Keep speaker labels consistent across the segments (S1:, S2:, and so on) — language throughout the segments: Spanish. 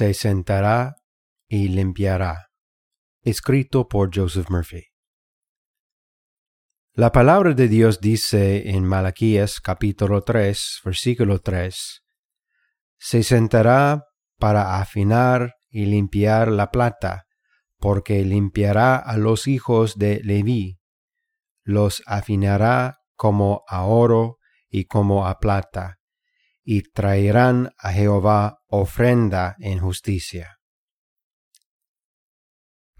S1: se sentará y limpiará. Escrito por Joseph Murphy. La palabra de Dios dice en Malaquías capítulo 3, versículo 3, Se sentará para afinar y limpiar la plata, porque limpiará a los hijos de Leví, los afinará como a oro y como a plata, y traerán a Jehová ofrenda en justicia.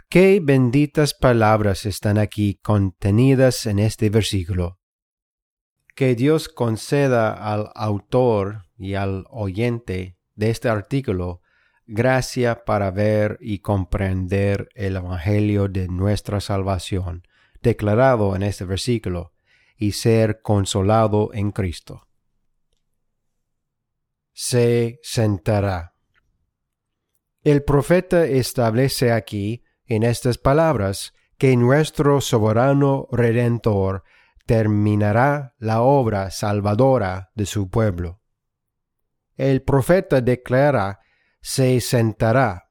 S1: Qué benditas palabras están aquí contenidas en este versículo. Que Dios conceda al autor y al oyente de este artículo gracia para ver y comprender el Evangelio de nuestra salvación, declarado en este versículo, y ser consolado en Cristo se sentará. El profeta establece aquí, en estas palabras, que nuestro soberano redentor terminará la obra salvadora de su pueblo. El profeta declara, se sentará.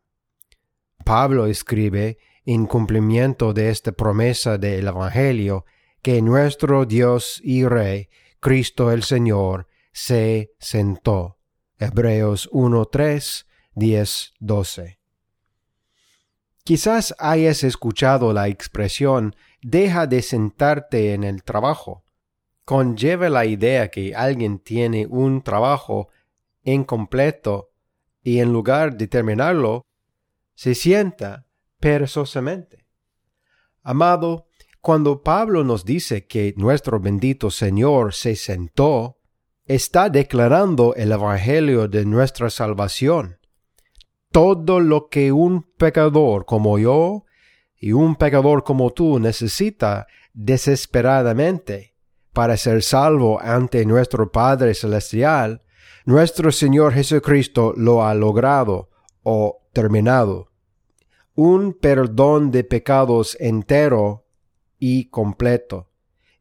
S1: Pablo escribe, en cumplimiento de esta promesa del Evangelio, que nuestro Dios y Rey, Cristo el Señor, se sentó. Hebreos 1, 3, 10, 12. Quizás hayas escuchado la expresión deja de sentarte en el trabajo. Conlleva la idea que alguien tiene un trabajo incompleto y en lugar de terminarlo, se sienta perezosamente. Amado, cuando Pablo nos dice que nuestro bendito Señor se sentó, está declarando el Evangelio de nuestra salvación. Todo lo que un pecador como yo y un pecador como tú necesita desesperadamente para ser salvo ante nuestro Padre Celestial, nuestro Señor Jesucristo lo ha logrado o terminado. Un perdón de pecados entero y completo,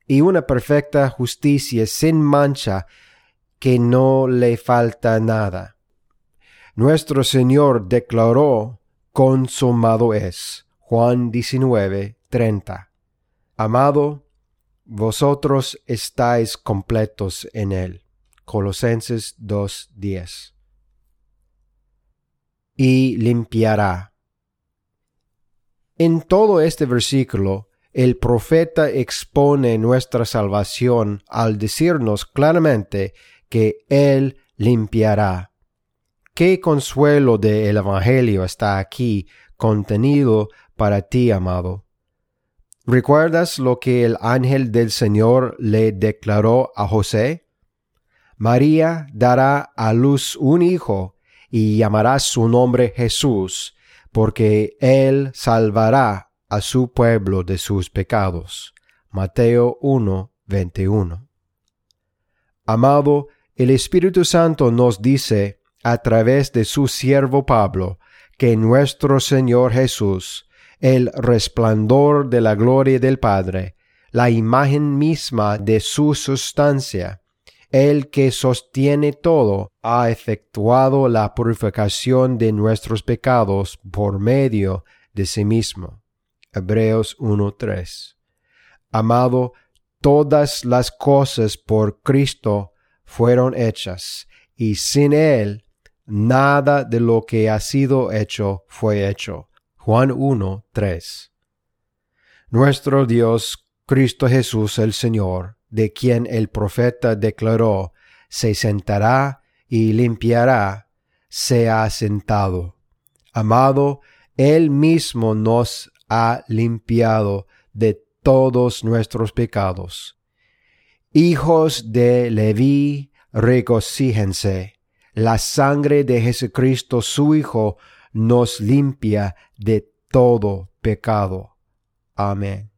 S1: y una perfecta justicia sin mancha que no le falta nada. Nuestro Señor declaró, consumado es. Juan 19, 30. Amado, vosotros estáis completos en Él. Colosenses 2, 10. Y limpiará. En todo este versículo, el profeta expone nuestra salvación al decirnos claramente que Él limpiará. Qué consuelo del Evangelio está aquí contenido para ti, amado. ¿Recuerdas lo que el ángel del Señor le declaró a José? María dará a luz un hijo y llamará su nombre Jesús, porque él salvará a su pueblo de sus pecados. Mateo 1, 21. Amado, el Espíritu Santo nos dice, a través de su siervo Pablo, que nuestro Señor Jesús, el resplandor de la gloria del Padre, la imagen misma de su sustancia, el que sostiene todo, ha efectuado la purificación de nuestros pecados por medio de sí mismo. Hebreos 1.3. Amado, todas las cosas por Cristo fueron hechas, y sin Él nada de lo que ha sido hecho fue hecho. Juan 1, 3. Nuestro Dios, Cristo Jesús el Señor, de quien el profeta declaró, se sentará y limpiará, se ha sentado. Amado, Él mismo nos ha limpiado de todos nuestros pecados Hijos de Leví, regocíjense. La sangre de Jesucristo su Hijo nos limpia de todo pecado. Amén.